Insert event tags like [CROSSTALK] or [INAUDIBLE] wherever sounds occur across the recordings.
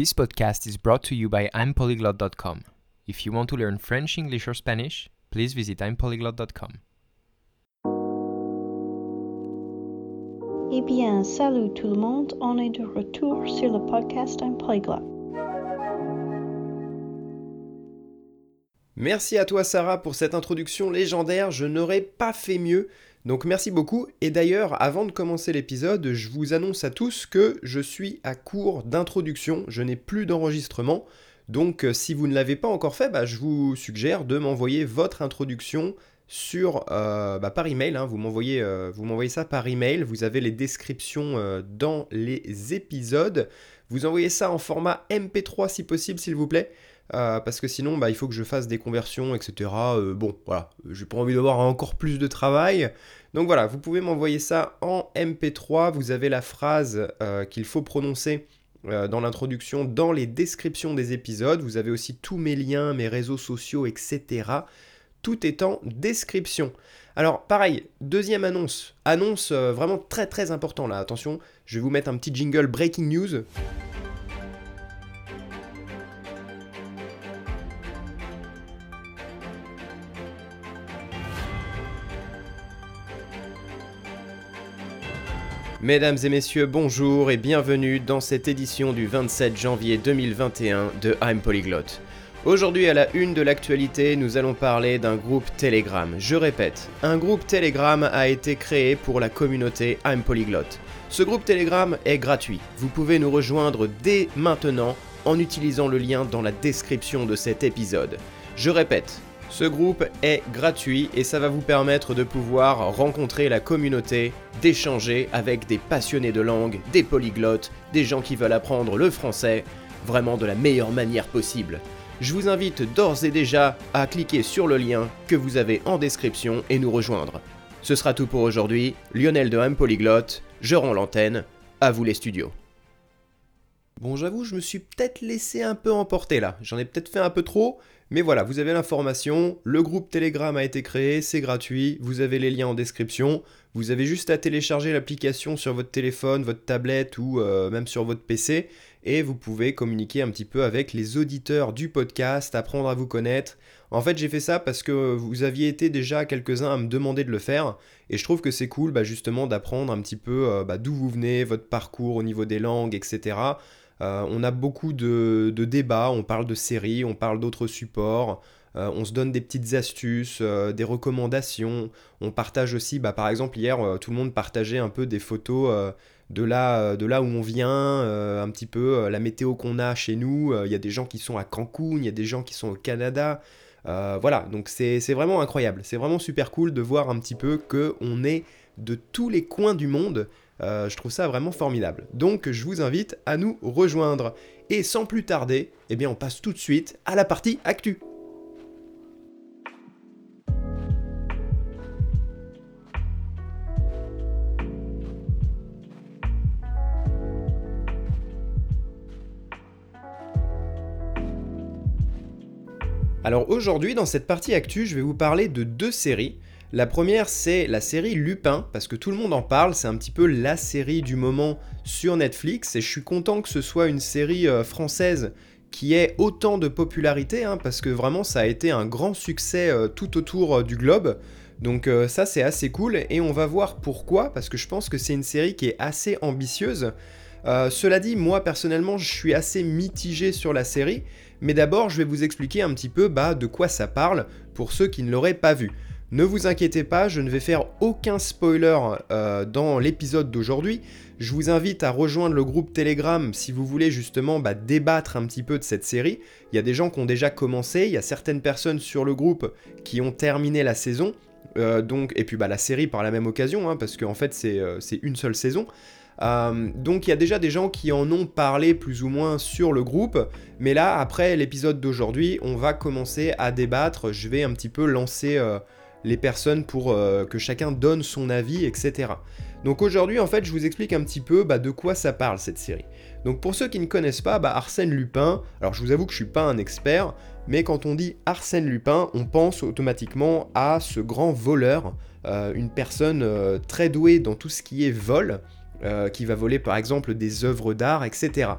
This podcast is brought to you by I'mPolyglot.com. If you want to learn French, English, or Spanish, please visit I'mPolyglot.com. Eh bien, salut tout le monde, on est de retour sur le podcast Un Polyglot. Merci à toi Sarah pour cette introduction légendaire, je n'aurais pas fait mieux. Donc merci beaucoup. Et d'ailleurs, avant de commencer l'épisode, je vous annonce à tous que je suis à court d'introduction, je n'ai plus d'enregistrement. Donc euh, si vous ne l'avez pas encore fait, bah, je vous suggère de m'envoyer votre introduction euh, bah, par email. hein. Vous m'envoyez euh, vous m'envoyez ça par email. Vous avez les descriptions dans les épisodes. Vous envoyez ça en format MP3 si possible, s'il vous plaît. Euh, parce que sinon, bah, il faut que je fasse des conversions, etc. Euh, bon, voilà, j'ai pas envie d'avoir encore plus de travail. Donc voilà, vous pouvez m'envoyer ça en MP3. Vous avez la phrase euh, qu'il faut prononcer dans l'introduction, dans les descriptions des épisodes. Vous avez aussi tous mes liens, mes réseaux sociaux, etc. Tout est en description. Alors pareil, deuxième annonce. Annonce vraiment très très important là. Attention, je vais vous mettre un petit jingle breaking news. Mesdames et messieurs, bonjour et bienvenue dans cette édition du 27 janvier 2021 de I'm Polyglot. Aujourd'hui à la une de l'actualité, nous allons parler d'un groupe Telegram. Je répète, un groupe Telegram a été créé pour la communauté I'm Polyglot. Ce groupe Telegram est gratuit. Vous pouvez nous rejoindre dès maintenant en utilisant le lien dans la description de cet épisode. Je répète, ce groupe est gratuit et ça va vous permettre de pouvoir rencontrer la communauté, d'échanger avec des passionnés de langue, des polyglottes, des gens qui veulent apprendre le français, vraiment de la meilleure manière possible. Je vous invite d'ores et déjà à cliquer sur le lien que vous avez en description et nous rejoindre. Ce sera tout pour aujourd'hui. Lionel de M Polyglotte, je rends l'antenne. À vous les studios. Bon, j'avoue, je me suis peut-être laissé un peu emporter là. J'en ai peut-être fait un peu trop, mais voilà, vous avez l'information. Le groupe Telegram a été créé, c'est gratuit. Vous avez les liens en description. Vous avez juste à télécharger l'application sur votre téléphone, votre tablette ou euh, même sur votre PC. Et vous pouvez communiquer un petit peu avec les auditeurs du podcast, apprendre à vous connaître. En fait, j'ai fait ça parce que vous aviez été déjà quelques-uns à me demander de le faire. Et je trouve que c'est cool bah, justement d'apprendre un petit peu euh, bah, d'où vous venez, votre parcours au niveau des langues, etc. Euh, on a beaucoup de, débats, on parle de séries, on parle d'autres supports, euh, on se donne des petites astuces, euh, des recommandations, on partage aussi, bah, par exemple hier, tout le monde partageait un peu des photos de, là, de là où on vient, un petit peu la météo qu'on a chez nous, il y a des gens qui sont à Cancun, il y a des gens qui sont au Canada, voilà, donc c'est vraiment incroyable, c'est vraiment super cool de voir un petit peu que on est de tous les coins du monde, euh, je trouve ça vraiment formidable. Donc je vous invite à nous rejoindre. Et sans plus tarder, eh bien on passe tout de suite à la partie actu. Alors aujourd'hui, dans cette partie actu, je vais vous parler de deux séries. La première, c'est la série Lupin, parce que tout le monde en parle, c'est un petit peu la série du moment sur Netflix, et je suis content que ce soit une série euh, française qui ait autant de popularité, hein, parce que vraiment ça a été un grand succès euh, tout autour euh, du globe. Donc ça c'est assez cool, et on va voir pourquoi, parce que je pense que c'est une série qui est assez ambitieuse. Cela dit, moi personnellement, je suis assez mitigé sur la série, mais d'abord, je vais vous expliquer un petit peu bah, de quoi ça parle pour ceux qui ne l'auraient pas vu. Ne vous inquiétez pas, je ne vais faire aucun spoiler euh, dans l'épisode d'aujourd'hui. Je vous invite à rejoindre le groupe Telegram si vous voulez justement bah, débattre un petit peu de cette série. Il y a des gens qui ont déjà commencé, il y a certaines personnes sur le groupe qui ont terminé la saison. euh, donc, et puis bah, la série par la même occasion, hein, parce qu'en fait c'est euh, c'est une seule saison. Donc il y a déjà des gens qui en ont parlé plus ou moins sur le groupe, mais là après l'épisode d'aujourd'hui, on va commencer à débattre, je vais un petit peu lancer les personnes pour euh, que chacun donne son avis, etc. Donc aujourd'hui en fait je vous explique un petit peu bah, de quoi ça parle cette série. Donc pour ceux qui ne connaissent pas, bah, Arsène Lupin, alors je vous avoue que je suis pas un expert, mais quand on dit Arsène Lupin, on pense automatiquement à ce grand voleur, euh, une personne euh, très douée dans tout ce qui est vol, qui va voler par exemple des œuvres d'art, etc.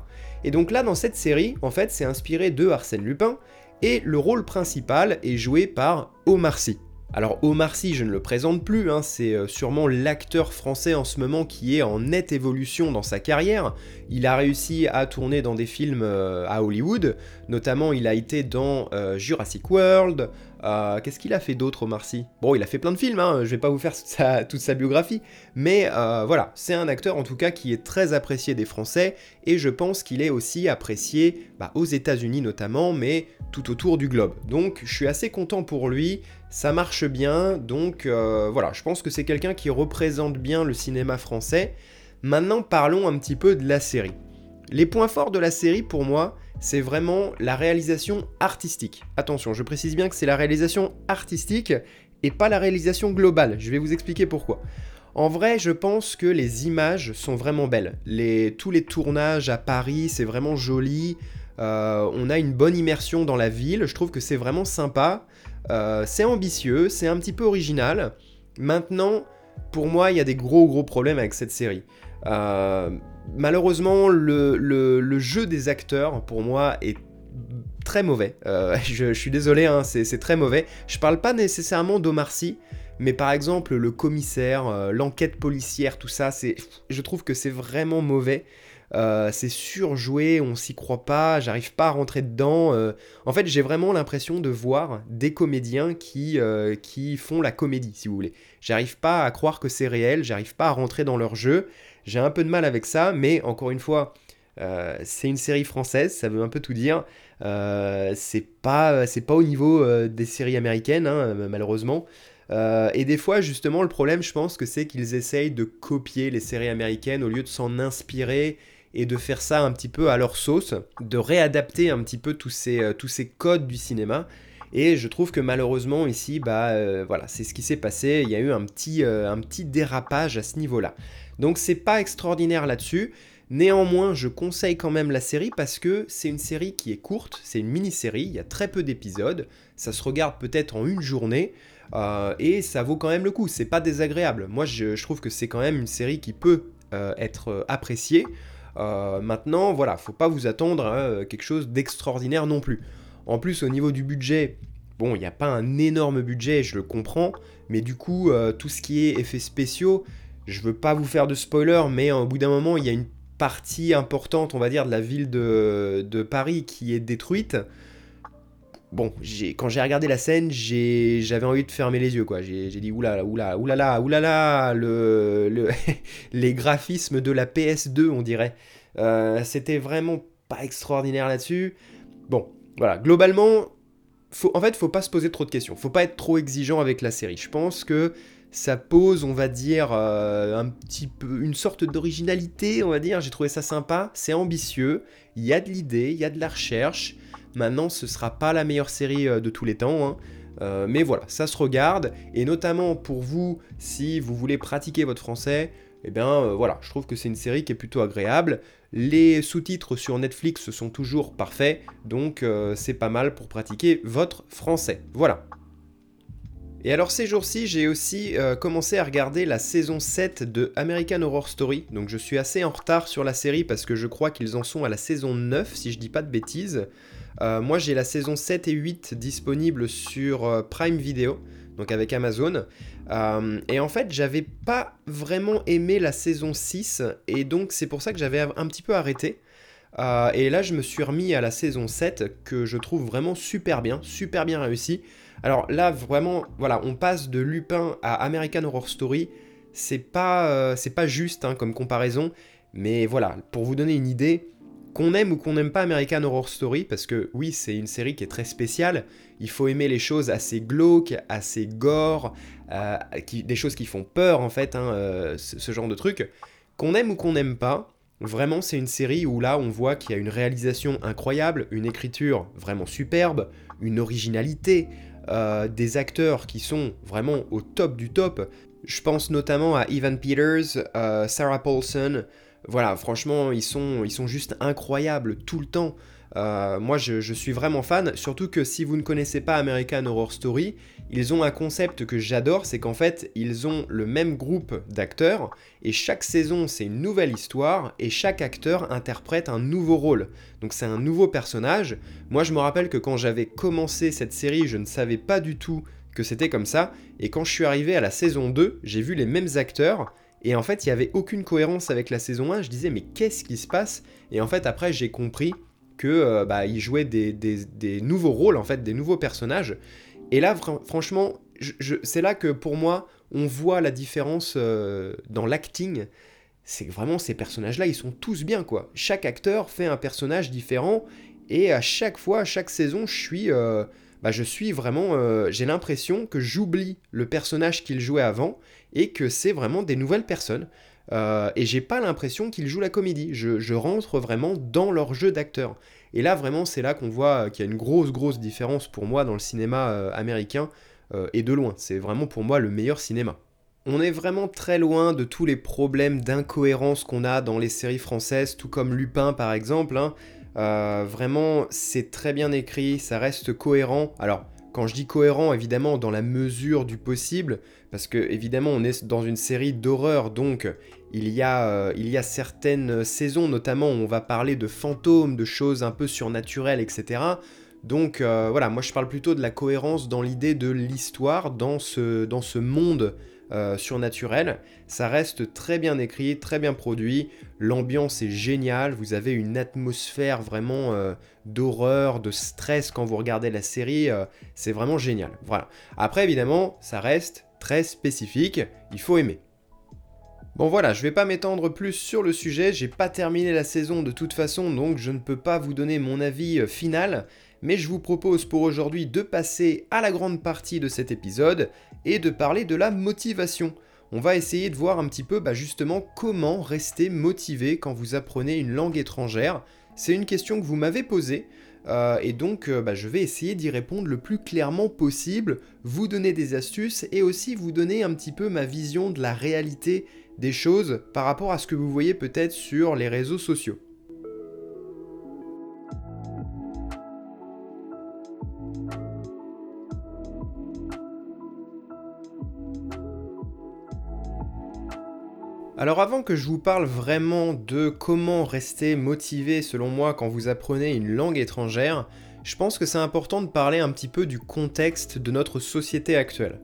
Et donc là, dans cette série, en fait, c'est inspiré de Arsène Lupin, et le rôle principal est joué par Omar Sy. Alors Omar Sy, je ne le présente plus, hein, c'est euh, sûrement l'acteur français en ce moment qui est en nette évolution dans sa carrière. Il a réussi à tourner dans des films euh, à Hollywood, notamment il a été dans euh, Jurassic World. Qu'est-ce qu'il a fait d'autre Omar Sy? Bon, il a fait plein de films, hein, je vais pas vous faire [LAUGHS] toute sa, biographie, mais voilà, c'est un acteur en tout cas qui est très apprécié des Français, et je pense qu'il est aussi apprécié bah, aux États-Unis notamment, mais tout autour du globe. Donc je suis assez content pour lui ça marche bien, donc euh, voilà, je pense que c'est quelqu'un qui représente bien le cinéma français. Maintenant, parlons un petit peu de la série. Les points forts de la série, pour moi, c'est vraiment la réalisation artistique. Attention, je précise bien que c'est la réalisation artistique et pas la réalisation globale. Je vais vous expliquer pourquoi. En vrai, je pense que les images sont vraiment belles. tous les tournages à Paris, c'est vraiment joli. Euh, on a une bonne immersion dans la ville. Je trouve que c'est vraiment sympa. Euh, c'est ambitieux, c'est un petit peu original. Maintenant, pour moi, il y a des gros gros problèmes avec cette série. Euh, malheureusement, le, jeu des acteurs, pour moi, est très mauvais. Euh, [LAUGHS] je, suis désolé, hein, c'est très mauvais. Je parle pas nécessairement d'Omar Sy, mais par exemple, le commissaire, l'enquête policière, tout ça, je trouve que c'est vraiment mauvais. Euh, c'est surjoué, on s'y croit pas, j'arrive pas à rentrer dedans. Euh. en fait, j'ai vraiment l'impression de voir des comédiens qui, euh, qui font la comédie, si vous voulez. J'arrive pas à croire que c'est réel, j'arrive pas à rentrer dans leur jeu. J'ai un peu de mal avec ça, mais encore une fois, c'est une série française, ça veut un peu tout dire. c'est pas, pas au niveau des séries américaines, hein, malheureusement. et des fois, justement, le problème, je pense que c'est qu'ils essayent de copier les séries américaines au lieu de s'en inspirer et de faire ça un petit peu à leur sauce, de réadapter un petit peu tous ces, euh, tous ces codes du cinéma. Et je trouve que malheureusement ici, bah euh, voilà, c'est ce qui s'est passé. Il y a eu un petit, euh, un petit dérapage à ce niveau-là. Donc c'est pas extraordinaire là-dessus. Néanmoins, je conseille quand même la série parce que c'est une série qui est courte, c'est une mini-série, il y a très peu d'épisodes, ça se regarde peut-être en une journée, et ça vaut quand même le coup, c'est pas désagréable. Moi je, trouve que c'est quand même une série qui peut être appréciée. Euh, maintenant, voilà, faut pas vous attendre à euh, quelque chose d'extraordinaire non plus. En plus, au niveau du budget, bon, il n'y a pas un énorme budget, je le comprends, mais du coup, euh, tout ce qui est effets spéciaux, je veux pas vous faire de spoiler, mais au bout d'un moment, il y a une partie importante, on va dire, de la ville de, Paris qui est détruite bon, quand j'ai regardé la scène, j'avais envie de fermer les yeux, quoi. J'ai dit oulala, oulala, oulala, oulala, le, le [LAUGHS] les graphismes de la PS2, on dirait. Euh, c'était vraiment pas extraordinaire là-dessus. Bon, voilà, globalement, en fait, faut pas se poser trop de questions. Faut pas être trop exigeant avec la série. Je pense que ça pose, on va dire, euh, un petit peu une sorte d'originalité, on va dire. J'ai trouvé ça sympa. C'est ambitieux. Il y a de l'idée, il y a de la recherche. Maintenant, ce sera pas la meilleure série euh, de tous les temps. Hein. Euh, mais voilà, ça se regarde. Et notamment pour vous, si vous voulez pratiquer votre français, eh bien voilà, je trouve que c'est une série qui est plutôt agréable. Les sous-titres sur Netflix sont toujours parfaits, donc c'est pas mal pour pratiquer votre français. Voilà. Et alors ces jours-ci, j'ai aussi commencé à regarder la saison 7 de American Horror Story. Donc je suis assez en retard sur la série parce que je crois qu'ils en sont à la saison 9 si je dis pas de bêtises. Euh, moi, j'ai la saison 7 et 8 disponibles sur euh, Prime Video, donc avec Amazon. Euh, et en fait, j'avais pas vraiment aimé la saison 6, et donc c'est pour ça que j'avais un petit peu arrêté. et là, je me suis remis à la saison 7, que je trouve vraiment super bien, super bien réussi. Alors là, vraiment, voilà, on passe de Lupin à American Horror Story. C'est pas, c'est pas juste hein, comme comparaison, mais voilà, pour vous donner une idée, qu'on aime ou qu'on n'aime pas American Horror Story, parce que oui, c'est une série qui est très spéciale, il faut aimer les choses assez glauques, assez gore, euh, des choses qui font peur en fait, hein, euh, ce, genre de trucs. Qu'on aime ou qu'on n'aime pas, vraiment c'est une série où là on voit qu'il y a une réalisation incroyable, une écriture vraiment superbe, une originalité, euh, des acteurs qui sont vraiment au top du top. Je pense notamment à Evan Peters, Sarah Paulson, voilà, franchement, ils sont, ils sont juste incroyables tout le temps. Euh, moi, je, suis vraiment fan, surtout que si vous ne connaissez pas American Horror Story, ils ont un concept que j'adore, c'est qu'en fait, ils ont le même groupe d'acteurs, et chaque saison, c'est une nouvelle histoire, et chaque acteur interprète un nouveau rôle. Donc c'est un nouveau personnage. Moi, je me rappelle que quand j'avais commencé cette série, je ne savais pas du tout que c'était comme ça, et quand je suis arrivé à la saison 2, j'ai vu les mêmes acteurs, et en fait, il n'y avait aucune cohérence avec la saison 1, je disais, mais qu'est-ce qui se passe? Et en fait, après, j'ai compris que euh, bah, il jouait des, nouveaux rôles, en fait, des nouveaux personnages. Et là, franchement, c'est là que pour moi, on voit la différence euh, dans l'acting. C'est vraiment, ces personnages-là, ils sont tous bien, quoi. Chaque acteur fait un personnage différent, et à chaque fois, à chaque saison, je suis, euh, bah, je suis vraiment, j'ai l'impression que j'oublie le personnage qu'il jouait avant, et que c'est vraiment des nouvelles personnes. Euh, et j'ai pas l'impression qu'ils jouent la comédie. Je, rentre vraiment dans leur jeu d'acteur. Et là, vraiment, c'est là qu'on voit qu'il y a une grosse, grosse différence pour moi dans le cinéma euh, américain, euh, et de loin. C'est vraiment pour moi le meilleur cinéma. On est vraiment très loin de tous les problèmes d'incohérence qu'on a dans les séries françaises, tout comme Lupin par exemple. Hein. vraiment, c'est très bien écrit, ça reste cohérent. Alors, quand je dis cohérent, évidemment, dans la mesure du possible, parce que évidemment, on est dans une série d'horreur, donc il y, a, euh, il y a certaines saisons, notamment, où on va parler de fantômes, de choses un peu surnaturelles, etc. Donc euh, voilà, moi je parle plutôt de la cohérence dans l'idée de l'histoire, dans ce, dans ce monde euh, surnaturel. Ça reste très bien écrit, très bien produit. L'ambiance est géniale. Vous avez une atmosphère vraiment d'horreur, de stress quand vous regardez la série. C'est vraiment génial. Voilà. Après, évidemment, ça reste très spécifique. Il faut aimer. Bon voilà, je vais pas m'étendre plus sur le sujet, j'ai pas terminé la saison de toute façon, donc je ne peux pas vous donner mon avis final, mais je vous propose pour aujourd'hui de passer à la grande partie de cet épisode et de parler de la motivation. On va essayer de voir un petit peu bah, justement comment rester motivé quand vous apprenez une langue étrangère. C'est une question que vous m'avez posée. Euh, et donc, euh, bah, je vais essayer d'y répondre le plus clairement possible, vous donner des astuces et aussi vous donner un petit peu ma vision de la réalité des choses par rapport à ce que vous voyez peut-être sur les réseaux sociaux. Alors avant que je vous parle vraiment de comment rester motivé selon moi quand vous apprenez une langue étrangère, je pense que c'est important de parler un petit peu du contexte de notre société actuelle.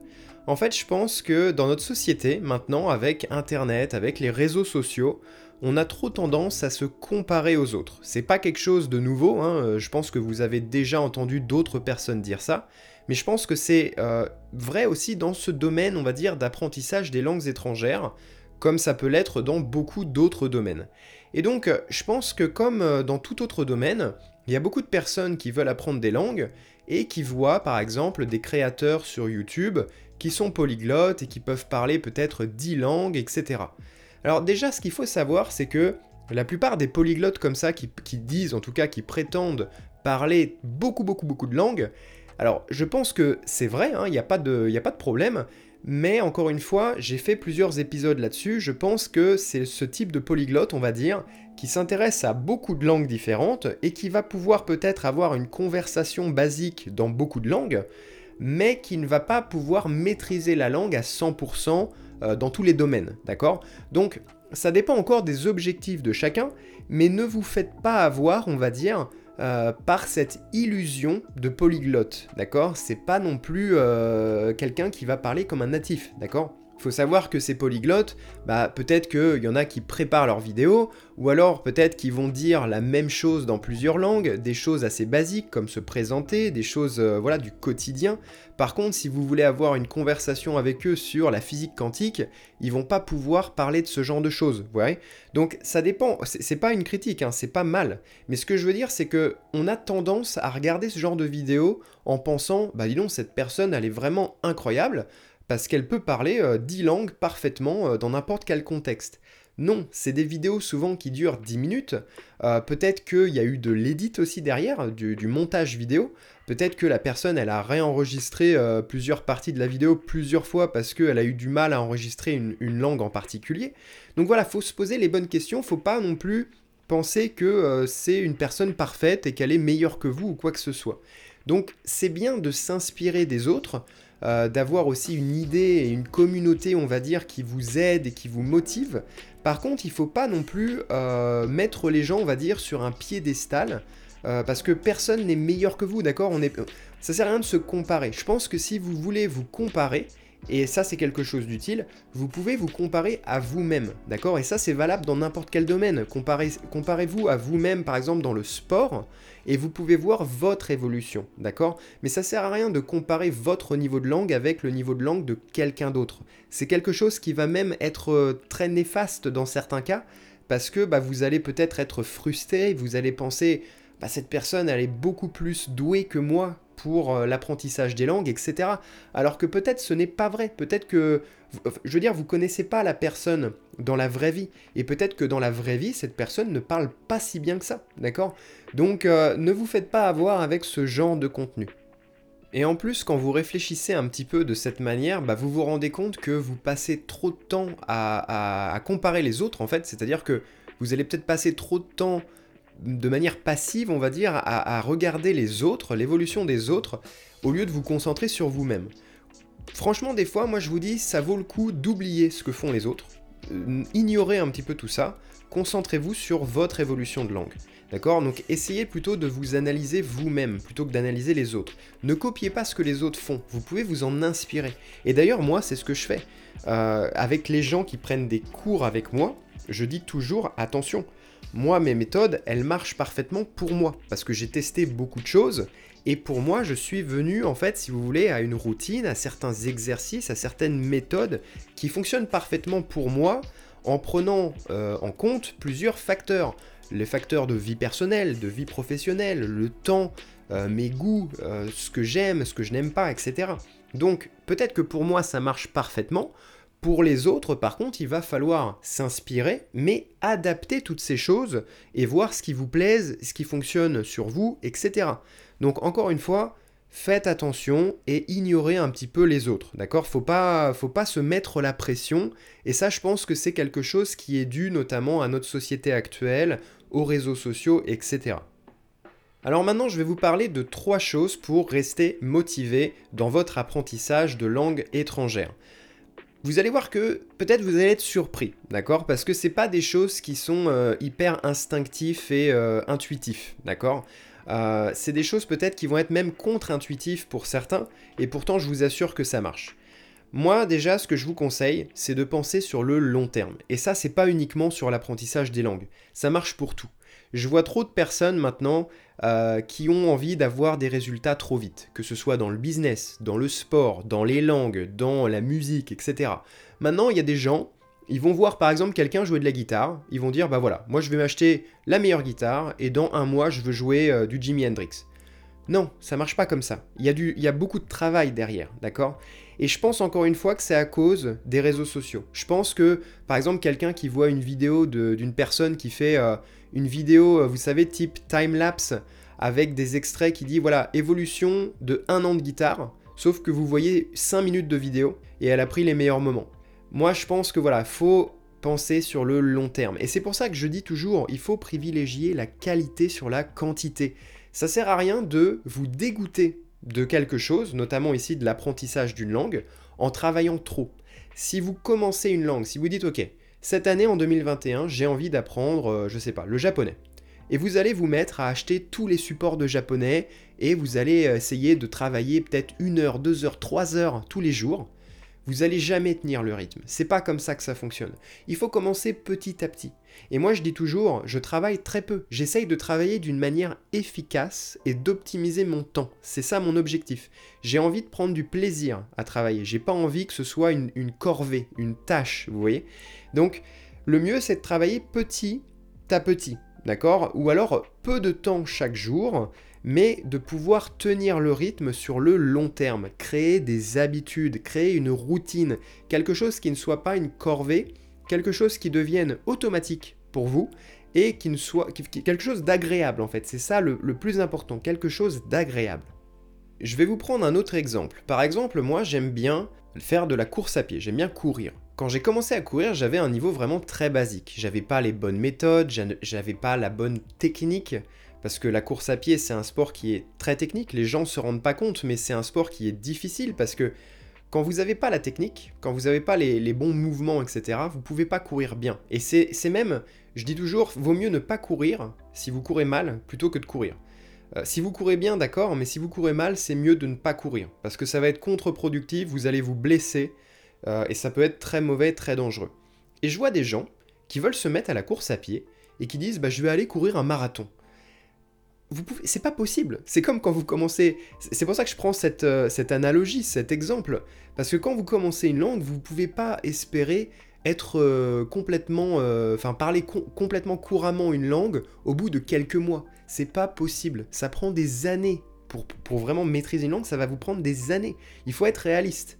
En fait, je pense que dans notre société, maintenant, avec Internet, avec les réseaux sociaux, on a trop tendance à se comparer aux autres. C'est pas quelque chose de nouveau, hein, euh, je pense que vous avez déjà entendu d'autres personnes dire ça, mais je pense que c'est euh, vrai aussi dans ce domaine, on va dire, d'apprentissage des langues étrangères comme ça peut l'être dans beaucoup d'autres domaines. Et donc, je pense que comme euh, dans tout autre domaine, il y a beaucoup de personnes qui veulent apprendre des langues et qui voient par exemple des créateurs sur YouTube qui sont polyglottes et qui peuvent parler peut-être 10 langues, etc. Alors déjà, ce qu'il faut savoir, c'est que la plupart des polyglottes comme ça, qui, disent, en tout cas, qui prétendent parler beaucoup, beaucoup, beaucoup de langues, alors je pense que c'est vrai, hein, il n'y a pas de problème, mais encore une fois, j'ai fait plusieurs épisodes là-dessus, je pense que c'est ce type de polyglotte, on va dire, qui s'intéresse à beaucoup de langues différentes et qui va pouvoir peut-être avoir une conversation basique dans beaucoup de langues, mais qui ne va pas pouvoir maîtriser la langue à 100% euh, dans tous les domaines, d'accord? Donc, ça dépend encore des objectifs de chacun, mais ne vous faites pas avoir, on va dire, euh, par cette illusion de polyglotte, d'accord? C'est pas non plus euh, quelqu'un qui va parler comme un natif, d'accord? Faut savoir que ces polyglottes, bah, peut-être qu'il y en a qui préparent leurs vidéos, ou alors peut-être qu'ils vont dire la même chose dans plusieurs langues, des choses assez basiques comme se présenter, des choses euh, voilà du quotidien. Par contre, si vous voulez avoir une conversation avec eux sur la physique quantique, ils vont pas pouvoir parler de ce genre de choses, vous Donc ça dépend, c'est pas une critique, hein, c'est pas mal. Mais ce que je veux dire, c'est que on a tendance à regarder ce genre de vidéos en pensant, bah dis cette personne, elle est vraiment incroyable parce qu'elle peut parler euh, dix langues parfaitement euh, dans n'importe quel contexte. Non, c'est des vidéos souvent qui durent 10 minutes. Euh, peut-être qu'il y a eu de l'édit aussi derrière, du, montage vidéo. Peut-être que la personne, elle a réenregistré euh, plusieurs parties de la vidéo plusieurs fois parce qu'elle a eu du mal à enregistrer une, langue en particulier. Donc voilà, faut se poser les bonnes questions. Faut pas non plus penser que c'est une personne parfaite et qu'elle est meilleure que vous ou quoi que ce soit. Donc c'est bien de s'inspirer des autres, euh, d'avoir aussi une idée et une communauté, on va dire, qui vous aide et qui vous motive. Par contre, il ne faut pas non plus euh, mettre les gens, on va dire, sur un piédestal, parce que personne n'est meilleur que vous, d'accord? On est... Ça sert à rien de se comparer. Je pense que si vous voulez vous comparer, et ça, c'est quelque chose d'utile. Vous pouvez vous comparer à vous-même, d'accord? Et ça, c'est valable dans n'importe quel domaine. Comparez-vous à vous-même, par exemple, dans le sport, et vous pouvez voir votre évolution, d'accord? Mais ça sert à rien de comparer votre niveau de langue avec le niveau de langue de quelqu'un d'autre. C'est quelque chose qui va même être euh, très néfaste dans certains cas, parce que bah, vous allez peut-être être frustré, vous allez penser, bah, cette personne, elle est beaucoup plus douée que moi pour euh, l'apprentissage des langues, etc. Alors que peut-être ce n'est pas vrai. Peut-être que, je veux dire, vous connaissez pas la personne dans la vraie vie. Et peut-être que dans la vraie vie, cette personne ne parle pas si bien que ça. D'accord? Donc euh, ne vous faites pas avoir avec ce genre de contenu. Et en plus, quand vous réfléchissez un petit peu de cette manière, bah, vous vous rendez compte que vous passez trop de temps à, à comparer les autres, en fait. C'est-à-dire que vous allez peut-être passer trop de temps de manière passive, on va dire, à, regarder les autres, l'évolution des autres, au lieu de vous concentrer sur vous-même. Franchement, des fois, moi je vous dis, ça vaut le coup d'oublier ce que font les autres, euh, ignorez un petit peu tout ça, concentrez-vous sur votre évolution de langue. D'accord? Donc essayez plutôt de vous analyser vous-même plutôt que d'analyser les autres. Ne copiez pas ce que les autres font, vous pouvez vous en inspirer. Et d'ailleurs, moi, c'est ce que je fais. Euh, avec les gens qui prennent des cours avec moi, je dis toujours attention, moi, mes méthodes, elles marchent parfaitement pour moi, parce que j'ai testé beaucoup de choses, et pour moi, je suis venu, en fait, si vous voulez, à une routine, à certains exercices, à certaines méthodes qui fonctionnent parfaitement pour moi, en prenant euh, en compte plusieurs facteurs. Les facteurs de vie personnelle, de vie professionnelle, le temps, euh, mes goûts, euh, ce que j'aime, ce que je n'aime pas, etc. Donc, peut-être que pour moi, ça marche parfaitement, pour les autres, par contre, il va falloir s'inspirer, mais adapter toutes ces choses et voir ce qui vous plaise, ce qui fonctionne sur vous, etc. Donc encore une fois, faites attention et ignorez un petit peu les autres, d'accord? Faut pas, faut pas se mettre la pression. Et ça, je pense que c'est quelque chose qui est dû notamment à notre société actuelle, aux réseaux sociaux, etc. Alors maintenant, je vais vous parler de trois choses pour rester motivé dans votre apprentissage de langue étrangère vous allez voir que peut-être vous allez être surpris, d'accord? Parce que c'est pas des choses qui sont euh, hyper instinctifs et euh, intuitifs, d'accord? Euh, C'est des choses peut-être qui vont être même contre-intuitifs pour certains, et pourtant je vous assure que ça marche. Moi déjà, ce que je vous conseille, c'est de penser sur le long terme. Et ça, c'est pas uniquement sur l'apprentissage des langues. Ça marche pour tout. Je vois trop de personnes maintenant euh, qui ont envie d'avoir des résultats trop vite, que ce soit dans le business, dans le sport, dans les langues, dans la musique, etc. Maintenant, il y a des gens, ils vont voir par exemple quelqu'un jouer de la guitare, ils vont dire bah voilà, moi je vais m'acheter la meilleure guitare et dans un mois je veux jouer euh, du Jimi Hendrix. Non, ça marche pas comme ça. Il y, a y a beaucoup de travail derrière, d'accord? Et je pense encore une fois que c'est à cause des réseaux sociaux. Je pense que, par exemple, quelqu'un qui voit une vidéo d'une personne qui fait euh, une vidéo, euh, vous savez, type time-lapse, avec des extraits qui dit, voilà, évolution de un an de guitare, sauf que vous voyez 5 minutes de vidéo, et elle a pris les meilleurs moments. Moi, je pense que voilà, faut penser sur le long terme. Et c'est pour ça que je dis toujours, il faut privilégier la qualité sur la quantité. Ça sert à rien de vous dégoûter de quelque chose, notamment ici de l'apprentissage d'une langue, en travaillant trop. Si vous commencez une langue, si vous dites ok, cette année en 2021, j'ai envie d'apprendre, euh, je sais pas, le japonais. Et vous allez vous mettre à acheter tous les supports de japonais et vous allez essayer de travailler peut-être une heure, deux heures, trois heures tous les jours vous allez jamais tenir le rythme. C'est pas comme ça que ça fonctionne. Il faut commencer petit à petit. Et moi je dis toujours, je travaille très peu. J'essaye de travailler d'une manière efficace et d'optimiser mon temps. C'est ça mon objectif. J'ai envie de prendre du plaisir à travailler. J'ai pas envie que ce soit une, une corvée, une tâche, vous voyez. Donc le mieux c'est de travailler petit à petit. D'accord? Ou alors peu de temps chaque jour mais de pouvoir tenir le rythme sur le long terme, créer des habitudes, créer une routine, quelque chose qui ne soit pas une corvée quelque chose qui devienne automatique pour vous et qui ne soit quelque chose d'agréable en fait. C'est ça le, plus important, quelque chose d'agréable. Je vais vous prendre un autre exemple. Par exemple, moi j'aime bien faire de la course à pied, j'aime bien courir. Quand j'ai commencé à courir, j'avais un niveau vraiment très basique. J'avais pas les bonnes méthodes, j'avais pas la bonne technique, parce que la course à pied, c'est un sport qui est très technique. Les gens se rendent pas compte, mais c'est un sport qui est difficile parce que quand vous n'avez pas la technique, quand vous n'avez pas les, bons mouvements, etc., vous pouvez pas courir bien. Et c'est même, je dis toujours, vaut mieux ne pas courir si vous courez mal plutôt que de courir. Euh, si vous courez bien, d'accord, mais si vous courez mal, c'est mieux de ne pas courir. Parce que ça va être contre-productif, vous allez vous blesser, euh, et ça peut être très mauvais, très dangereux. Et je vois des gens qui veulent se mettre à la course à pied, et qui disent, bah, je vais aller courir un marathon. C'est pas possible. C'est comme quand vous commencez. C'est pour ça que je prends cette, euh, cette analogie, cet exemple. Parce que quand vous commencez une langue, vous pouvez pas espérer être complètement. Enfin, parler complètement couramment une langue au bout de quelques mois. C'est pas possible. Ça prend des années. Pour, vraiment maîtriser une langue, ça va vous prendre des années. Il faut être réaliste.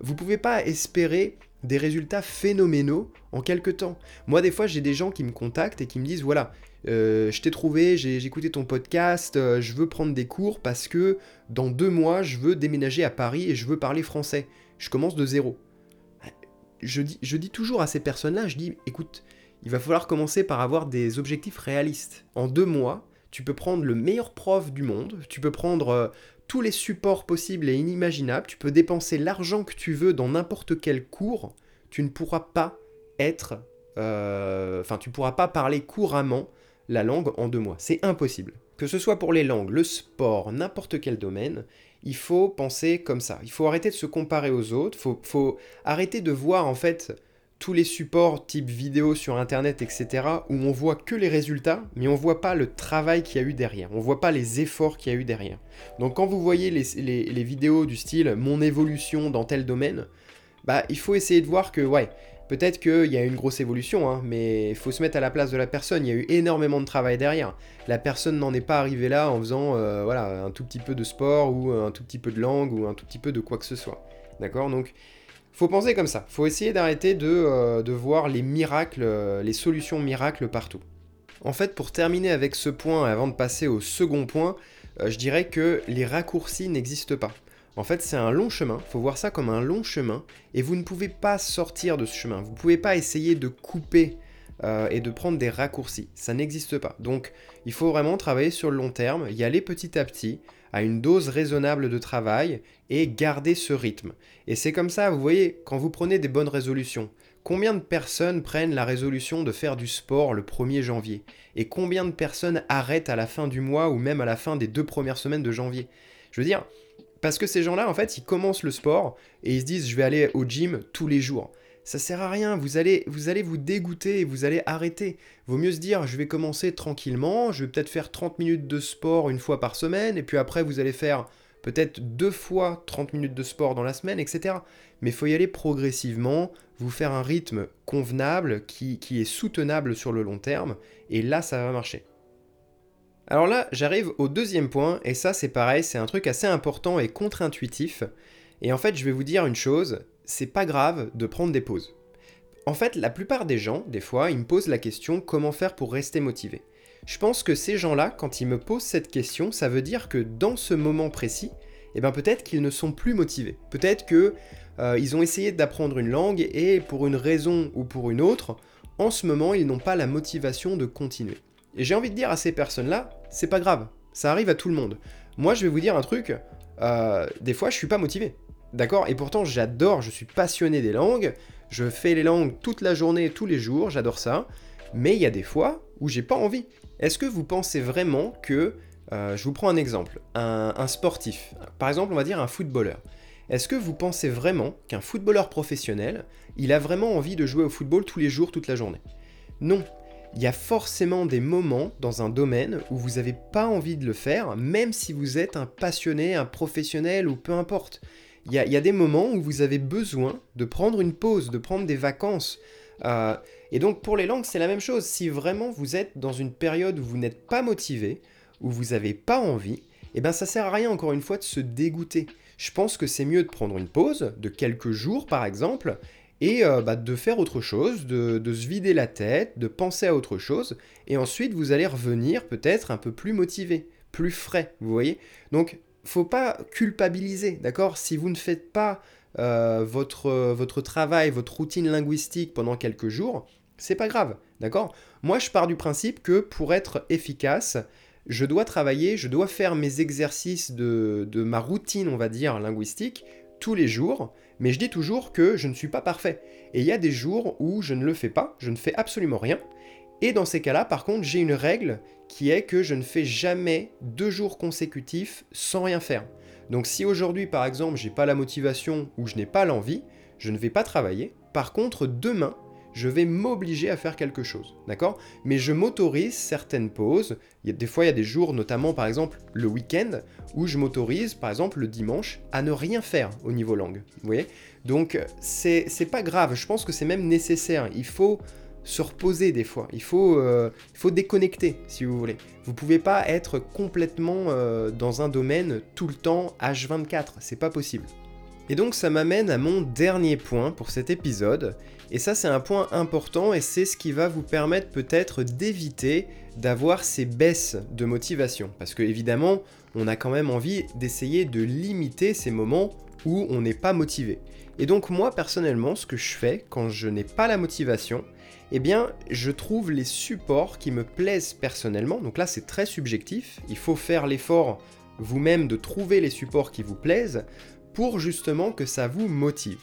Vous pouvez pas espérer des résultats phénoménaux en quelques temps. Moi, des fois, j'ai des gens qui me contactent et qui me disent voilà, euh, je t'ai trouvé, j'ai écouté ton podcast, euh, je veux prendre des cours parce que dans deux mois, je veux déménager à Paris et je veux parler français. Je commence de zéro. Je dis, je dis toujours à ces personnes-là, je dis écoute, il va falloir commencer par avoir des objectifs réalistes. En deux mois, tu peux prendre le meilleur prof du monde, tu peux prendre euh, tous les supports possibles et inimaginables, tu peux dépenser l'argent que tu veux dans n'importe quel cours, tu ne pourras pas être... Enfin, tu pourras pas parler couramment la langue en deux mois. C'est impossible. Que ce soit pour les langues, le sport, n'importe quel domaine, il faut penser comme ça. Il faut arrêter de se comparer aux autres, il faut, faut arrêter de voir en fait tous les supports type vidéo sur internet, etc., où on voit que les résultats, mais on voit pas le travail qu'il y a eu derrière, on voit pas les efforts qu'il y a eu derrière. Donc quand vous voyez les, vidéos du style mon évolution dans tel domaine, bah il faut essayer de voir que ouais, peut-être qu'il y a une grosse évolution, hein, mais il faut se mettre à la place de la personne, il y a eu énormément de travail derrière. La personne n'en est pas arrivée là en faisant euh, voilà, un tout petit peu de sport ou un tout petit peu de langue ou un tout petit peu de quoi que ce soit. D'accord? Donc faut penser comme ça. Faut essayer d'arrêter de, euh, voir les miracles, euh, les solutions miracles partout. En fait, pour terminer avec ce point, avant de passer au second point, je dirais que les raccourcis n'existent pas. En fait, c'est un long chemin, faut voir ça comme un long chemin, et vous ne pouvez pas sortir de ce chemin. Vous ne pouvez pas essayer de couper et de prendre des raccourcis. Ça n'existe pas. Donc, il faut vraiment travailler sur le long terme, y aller petit à petit, à une dose raisonnable de travail et garder ce rythme. Et c'est comme ça, vous voyez, quand vous prenez des bonnes résolutions, combien de personnes prennent la résolution de faire du sport le 1er janvier? Et combien de personnes arrêtent à la fin du mois ou même à la fin des deux premières semaines de janvier? Je veux dire, parce que ces gens-là, en fait, ils commencent le sport et ils se disent je vais aller au gym tous les jours ça sert à rien, vous allez, vous allez vous dégoûter, vous allez arrêter. Vaut mieux se dire, je vais commencer tranquillement, je vais peut-être faire 30 minutes de sport une fois par semaine, et puis après vous allez faire peut-être deux fois 30 minutes de sport dans la semaine, etc. Mais il faut y aller progressivement, vous faire un rythme convenable, qui, qui est soutenable sur le long terme, et là ça va marcher. Alors là, j'arrive au deuxième point, et ça c'est pareil, c'est un truc assez important et contre-intuitif. Et en fait, je vais vous dire une chose, c'est pas grave de prendre des pauses. En fait, la plupart des gens, des fois, ils me posent la question comment faire pour rester motivé? Je pense que ces gens-là, quand ils me posent cette question, ça veut dire que dans ce moment précis, eh ben peut-être qu'ils ne sont plus motivés. Peut-être que euh, ont essayé d'apprendre une langue et pour une raison ou pour une autre, en ce moment, ils n'ont pas la motivation de continuer. Et j'ai envie de dire à ces personnes-là, c'est pas grave, ça arrive à tout le monde. Moi, je vais vous dire un truc, euh, des fois, je suis pas motivé. D'accord? Et pourtant, j'adore, je suis passionné des langues, je fais les langues toute la journée, tous les jours, j'adore ça. Mais il y a des fois où j'ai pas envie. Est-ce que vous pensez vraiment que, euh, je vous prends un exemple, un, sportif, par exemple, on va dire un footballeur. Est-ce que vous pensez vraiment qu'un footballeur professionnel, il a vraiment envie de jouer au football tous les jours, toute la journée? Non. Il y a forcément des moments dans un domaine où vous n'avez pas envie de le faire, même si vous êtes un passionné, un professionnel ou peu importe il y, a, des moments où vous avez besoin de prendre une pause, de prendre des vacances. Euh, et donc pour les langues, c'est la même chose. Si vraiment vous êtes dans une période où vous n'êtes pas motivé, où vous n'avez pas envie, eh bien ça sert à rien encore une fois de se dégoûter. Je pense que c'est mieux de prendre une pause de quelques jours par exemple et euh, bah, de faire autre chose, de, se vider la tête, de penser à autre chose, et ensuite vous allez revenir peut-être un peu plus motivé, plus frais, vous voyez. Donc, faut pas culpabiliser, d'accord? Si vous ne faites pas euh, votre, votre travail, votre routine linguistique pendant quelques jours, c'est pas grave, d'accord? Moi, je pars du principe que pour être efficace, je dois travailler, je dois faire mes exercices de, de ma routine, on va dire, linguistique, tous les jours, mais je dis toujours que je ne suis pas parfait. Et il y a des jours où je ne le fais pas, je ne fais absolument rien. Et dans ces cas-là, par contre, j'ai une règle qui est que je ne fais jamais deux jours consécutifs sans rien faire. Donc si aujourd'hui, par exemple, j'ai pas la motivation ou je n'ai pas l'envie, je ne vais pas travailler. Par contre, demain, je vais m'obliger à faire quelque chose, d'accord? Mais je m'autorise certaines pauses. Des fois, il y a des jours, notamment par exemple le week-end, où je m'autorise, par exemple le dimanche, à ne rien faire au niveau langue. Vous voyez? Donc, c'est pas grave. Je pense que c'est même nécessaire. Il faut se reposer des fois. Il faut, euh, déconnecter, si vous voulez. Vous pouvez pas être complètement euh, dans un domaine tout le temps H24. C'est pas possible. Et donc ça m'amène à mon dernier point pour cet épisode. Et ça c'est un point important et c'est ce qui va vous permettre peut-être d'éviter d'avoir ces baisses de motivation. Parce que évidemment, on a quand même envie d'essayer de limiter ces moments où on n'est pas motivé. Et donc moi personnellement, ce que je fais quand je n'ai pas la motivation, eh bien, je trouve les supports qui me plaisent personnellement. Donc là, c'est très subjectif. Il faut faire l'effort vous-même de trouver les supports qui vous plaisent pour justement que ça vous motive.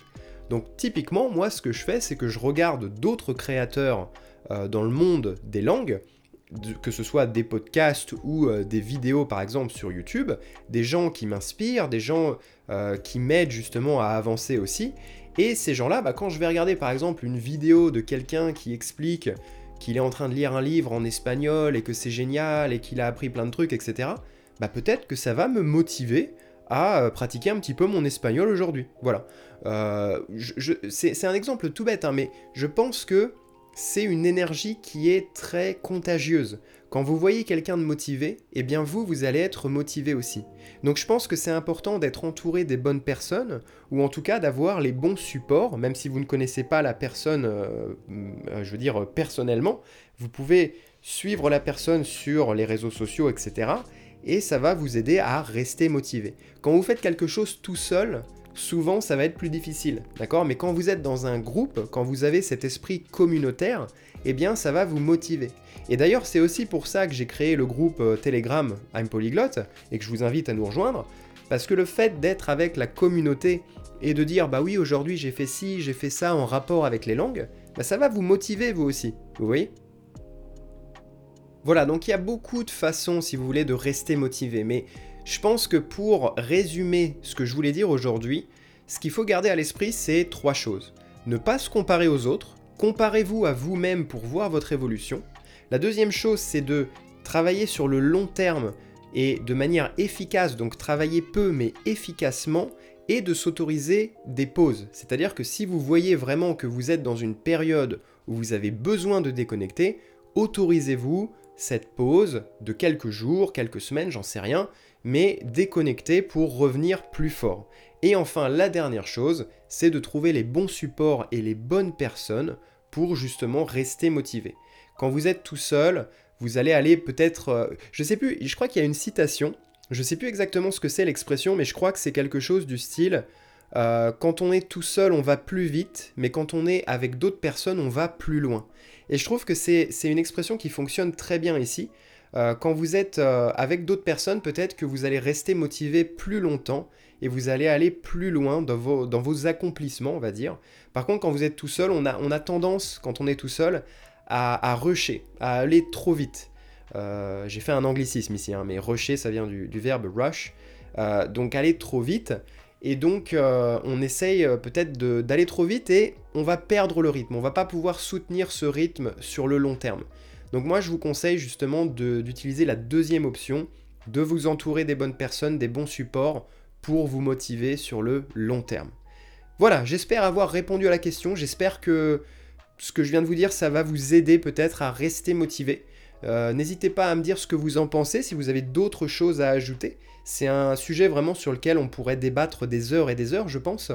Donc typiquement, moi ce que je fais, c'est que je regarde d'autres créateurs euh, dans le monde des langues, que ce soit des podcasts ou euh, des vidéos par exemple sur YouTube, des gens qui m'inspirent, des gens euh, qui m'aident justement à avancer aussi. Et ces gens-là, bah, quand je vais regarder par exemple une vidéo de quelqu'un qui explique qu'il est en train de lire un livre en espagnol et que c'est génial et qu'il a appris plein de trucs, etc., bah peut-être que ça va me motiver à euh, pratiquer un petit peu mon espagnol aujourd'hui. Voilà. Euh, c'est un exemple tout bête, hein, mais je pense que c'est une énergie qui est très contagieuse. Quand vous voyez quelqu'un de motivé, eh bien vous, vous allez être motivé aussi. Donc je pense que c'est important d'être entouré des bonnes personnes, ou en tout cas d'avoir les bons supports, même si vous ne connaissez pas la personne, euh, je veux dire, personnellement, vous pouvez suivre la personne sur les réseaux sociaux, etc et ça va vous aider à rester motivé. Quand vous faites quelque chose tout seul, souvent ça va être plus difficile, d'accord? Mais quand vous êtes dans un groupe, quand vous avez cet esprit communautaire, eh bien ça va vous motiver. Et d'ailleurs c'est aussi pour ça que j'ai créé le groupe euh, Telegram I'm Polyglot et que je vous invite à nous rejoindre, parce que le fait d'être avec la communauté et de dire bah oui aujourd'hui j'ai fait ci, j'ai fait ça en rapport avec les langues, bah ça va vous motiver vous aussi, vous voyez? Voilà, donc il y a beaucoup de façons, si vous voulez, de rester motivé, mais je pense que pour résumer ce que je voulais dire aujourd'hui, ce qu'il faut garder à l'esprit, c'est trois choses. Ne pas se comparer aux autres, comparez-vous à vous-même pour voir votre évolution. La deuxième chose, c'est de travailler sur le long terme et de manière efficace, donc travailler peu mais efficacement, et de s'autoriser des pauses. C'est-à-dire que si vous voyez vraiment que vous êtes dans une période où vous avez besoin de déconnecter, autorisez-vous cette pause de quelques jours, quelques semaines, j'en sais rien, mais déconnecter pour revenir plus fort. Et enfin, la dernière chose, c'est de trouver les bons supports et les bonnes personnes pour justement rester motivé. Quand vous êtes tout seul, vous allez aller peut-être, euh, je sais plus, je crois qu'il y a une citation, je sais plus exactement ce que c'est l'expression, mais je crois que c'est quelque chose du style euh, quand on est tout seul, on va plus vite, mais quand on est avec d'autres personnes, on va plus loin. Et je trouve que c'est une expression qui fonctionne très bien ici. Euh, quand vous êtes euh, avec d'autres personnes, peut-être que vous allez rester motivé plus longtemps et vous allez aller plus loin dans vos, dans vos accomplissements, on va dire. Par contre, quand vous êtes tout seul, on a, on a tendance, quand on est tout seul, à, rusher, à aller trop vite. Euh, j'ai fait un anglicisme ici, hein, mais rusher, ça vient du verbe rush. donc aller trop vite. Et donc, euh, on essaye euh, peut-être d'aller trop vite et on va perdre le rythme. On va pas pouvoir soutenir ce rythme sur le long terme. Donc moi, je vous conseille justement d'utiliser la deuxième option, de vous entourer des bonnes personnes, des bons supports pour vous motiver sur le long terme. Voilà, j'espère avoir répondu à la question. J'espère que ce que je viens de vous dire, ça va vous aider peut-être à rester motivé. Euh, n'hésitez pas à me dire ce que vous en pensez, si vous avez d'autres choses à ajouter. C'est un sujet vraiment sur lequel on pourrait débattre des heures et des heures, je pense.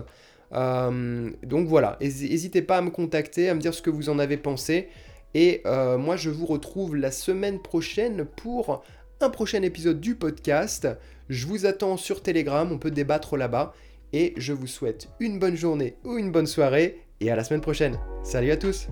Euh, donc voilà, n'hésitez pas à me contacter, à me dire ce que vous en avez pensé. Et euh, moi, je vous retrouve la semaine prochaine pour un prochain épisode du podcast. Je vous attends sur Telegram, on peut débattre là-bas. Et je vous souhaite une bonne journée ou une bonne soirée. Et à la semaine prochaine. Salut à tous